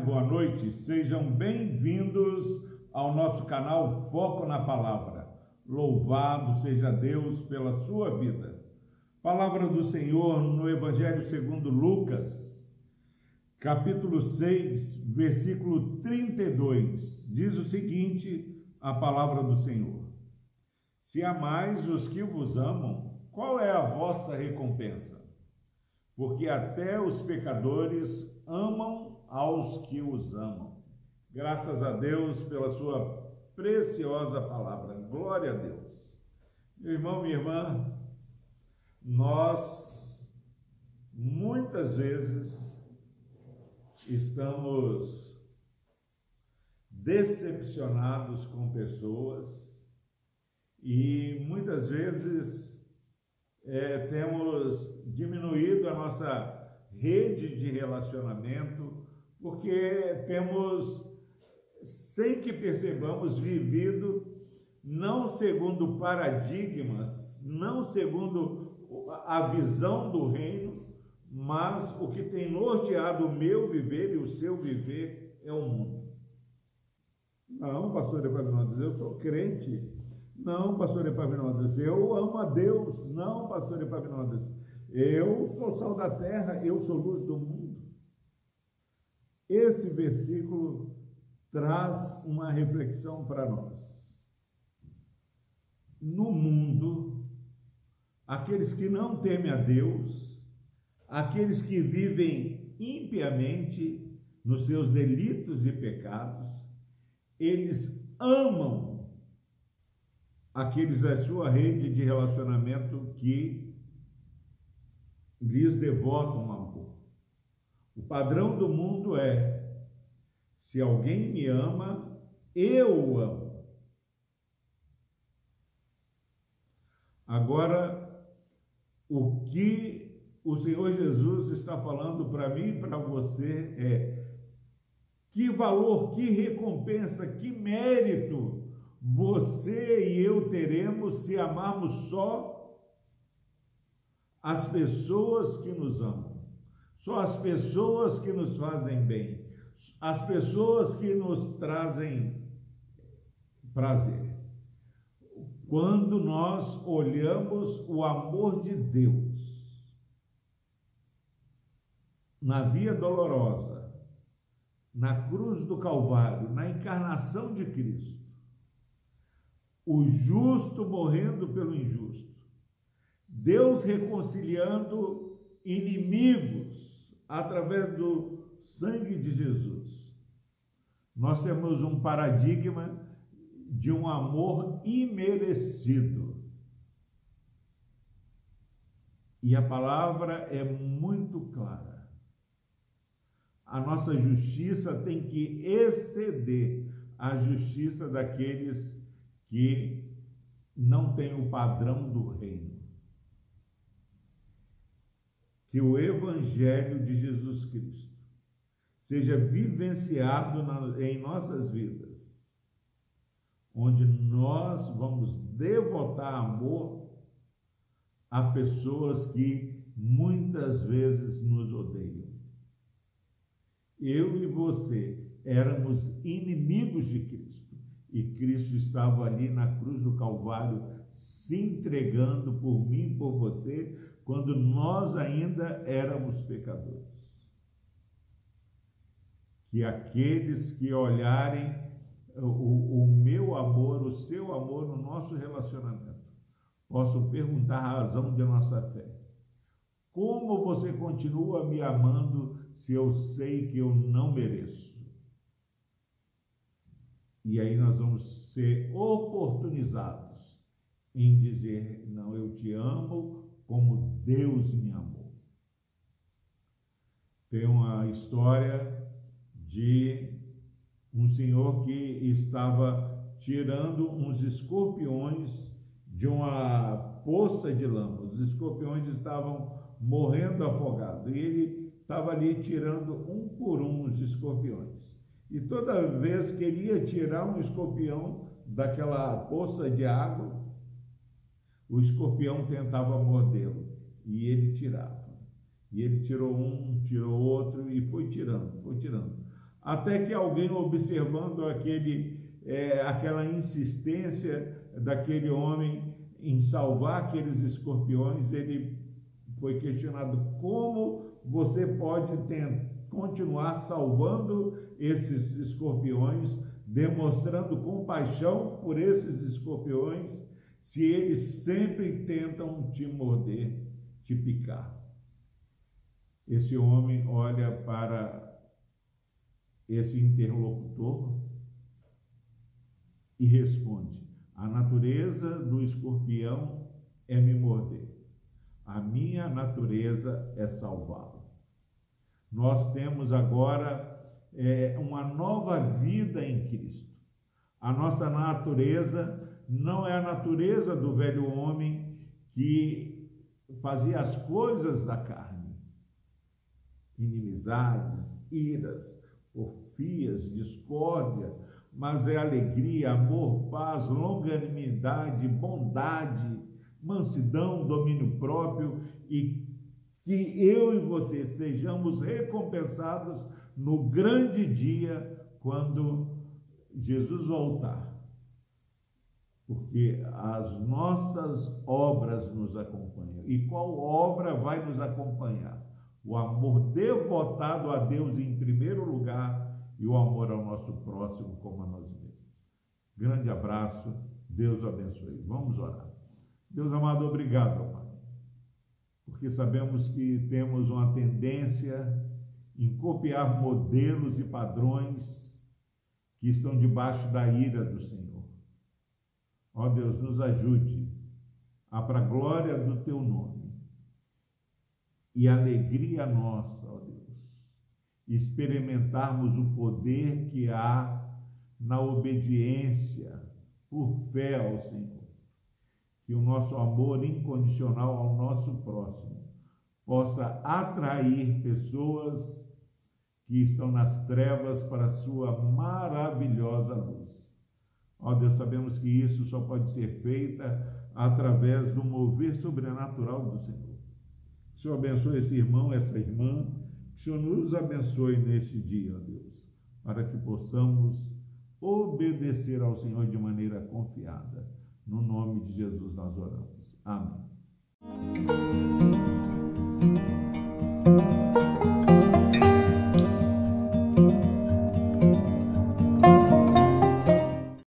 tarde, boa noite. Sejam bem-vindos ao nosso canal Foco na Palavra. Louvado seja Deus pela sua vida. Palavra do Senhor no Evangelho segundo Lucas, capítulo 6, versículo 32. Diz o seguinte: a palavra do Senhor: Se amais os que vos amam, qual é a vossa recompensa? Porque até os pecadores amam aos que os amam. Graças a Deus pela sua preciosa palavra. Glória a Deus. Meu irmão, minha irmã, nós muitas vezes estamos decepcionados com pessoas e muitas vezes é, temos diminuído a nossa rede de relacionamento, porque temos, sem que percebamos, vivido não segundo paradigmas, não segundo a visão do reino, mas o que tem norteado o meu viver e o seu viver é o mundo. Não, pastor Epaminondas, eu sou crente. Não, pastor Epaminondas, eu amo a Deus. Não, pastor Epaminondas, eu sou sal da terra, eu sou luz do mundo. Esse versículo traz uma reflexão para nós. No mundo, aqueles que não temem a Deus, aqueles que vivem impiamente nos seus delitos e pecados, eles amam aqueles da sua rede de relacionamento que lhes devotam amor. O padrão do mundo é: se alguém me ama, eu o amo. Agora, o que o Senhor Jesus está falando para mim e para você é: que valor, que recompensa, que mérito você e eu teremos se amarmos só as pessoas que nos amam, só as pessoas que nos fazem bem, as pessoas que nos trazem prazer. Quando nós olhamos o amor de Deus na via dolorosa, na cruz do Calvário, na encarnação de Cristo, o justo morrendo pelo injusto, Deus reconciliando inimigos através do sangue de Jesus. Nós temos um paradigma de um amor imerecido. E a palavra é muito clara. A nossa justiça tem que exceder a justiça daqueles que não têm o padrão do reino que o Evangelho de Jesus Cristo seja vivenciado na, em nossas vidas, onde nós vamos devotar amor a pessoas que muitas vezes nos odeiam. Eu e você éramos inimigos de Cristo e Cristo estava ali na cruz do Calvário se entregando por mim, por você, quando nós ainda éramos pecadores. Que aqueles que olharem o, o meu amor, o seu amor no nosso relacionamento, possam perguntar a razão de nossa fé. Como você continua me amando se eu sei que eu não mereço? E aí nós vamos ser oportunizados em dizer: não, eu te amo como Deus me amou. Tem uma história de um senhor que estava tirando uns escorpiões de uma poça de lama. Os escorpiões estavam morrendo afogados e ele estava ali tirando um por um os escorpiões. E toda vez que ele ia tirar um escorpião daquela poça de água, o escorpião tentava mordê-lo e ele tirava. E ele tirou um, tirou outro e foi tirando, foi tirando. Até que alguém observando aquele, é, aquela insistência daquele homem em salvar aqueles escorpiões, ele foi questionado como você pode ter, continuar salvando esses escorpiões, demonstrando compaixão por esses escorpiões, se eles sempre tentam te morder, te picar. Esse homem olha para esse interlocutor e responde: A natureza do escorpião é me morder, a minha natureza é salvá-lo. Nós temos agora é, uma nova vida em Cristo. A nossa natureza não é a natureza do velho homem que fazia as coisas da carne, inimizades, iras, porfias, discórdia, mas é alegria, amor, paz, longanimidade, bondade, mansidão, domínio próprio e que eu e você sejamos recompensados no grande dia quando Jesus voltar. Porque as nossas obras nos acompanham. E qual obra vai nos acompanhar? O amor devotado a Deus em primeiro lugar e o amor ao nosso próximo como a nós mesmos. Grande abraço, Deus abençoe. Vamos orar. Deus amado, obrigado, Pai, porque sabemos que temos uma tendência em copiar modelos e padrões que estão debaixo da ira do Senhor. Ó Deus, nos ajude a para glória do teu nome e alegria nossa, ó Deus, experimentarmos o poder que há na obediência por fé ao Senhor que o nosso amor incondicional ao nosso próximo possa atrair pessoas que estão nas trevas para a sua maravilhosa luz. Ó Deus, sabemos que isso só pode ser feita através do mover sobrenatural do Senhor. Que o Senhor abençoe esse irmão, essa irmã, que o Senhor nos abençoe nesse dia, ó Deus, para que possamos obedecer ao Senhor de maneira confiada no nome de Jesus nós oramos. Amém.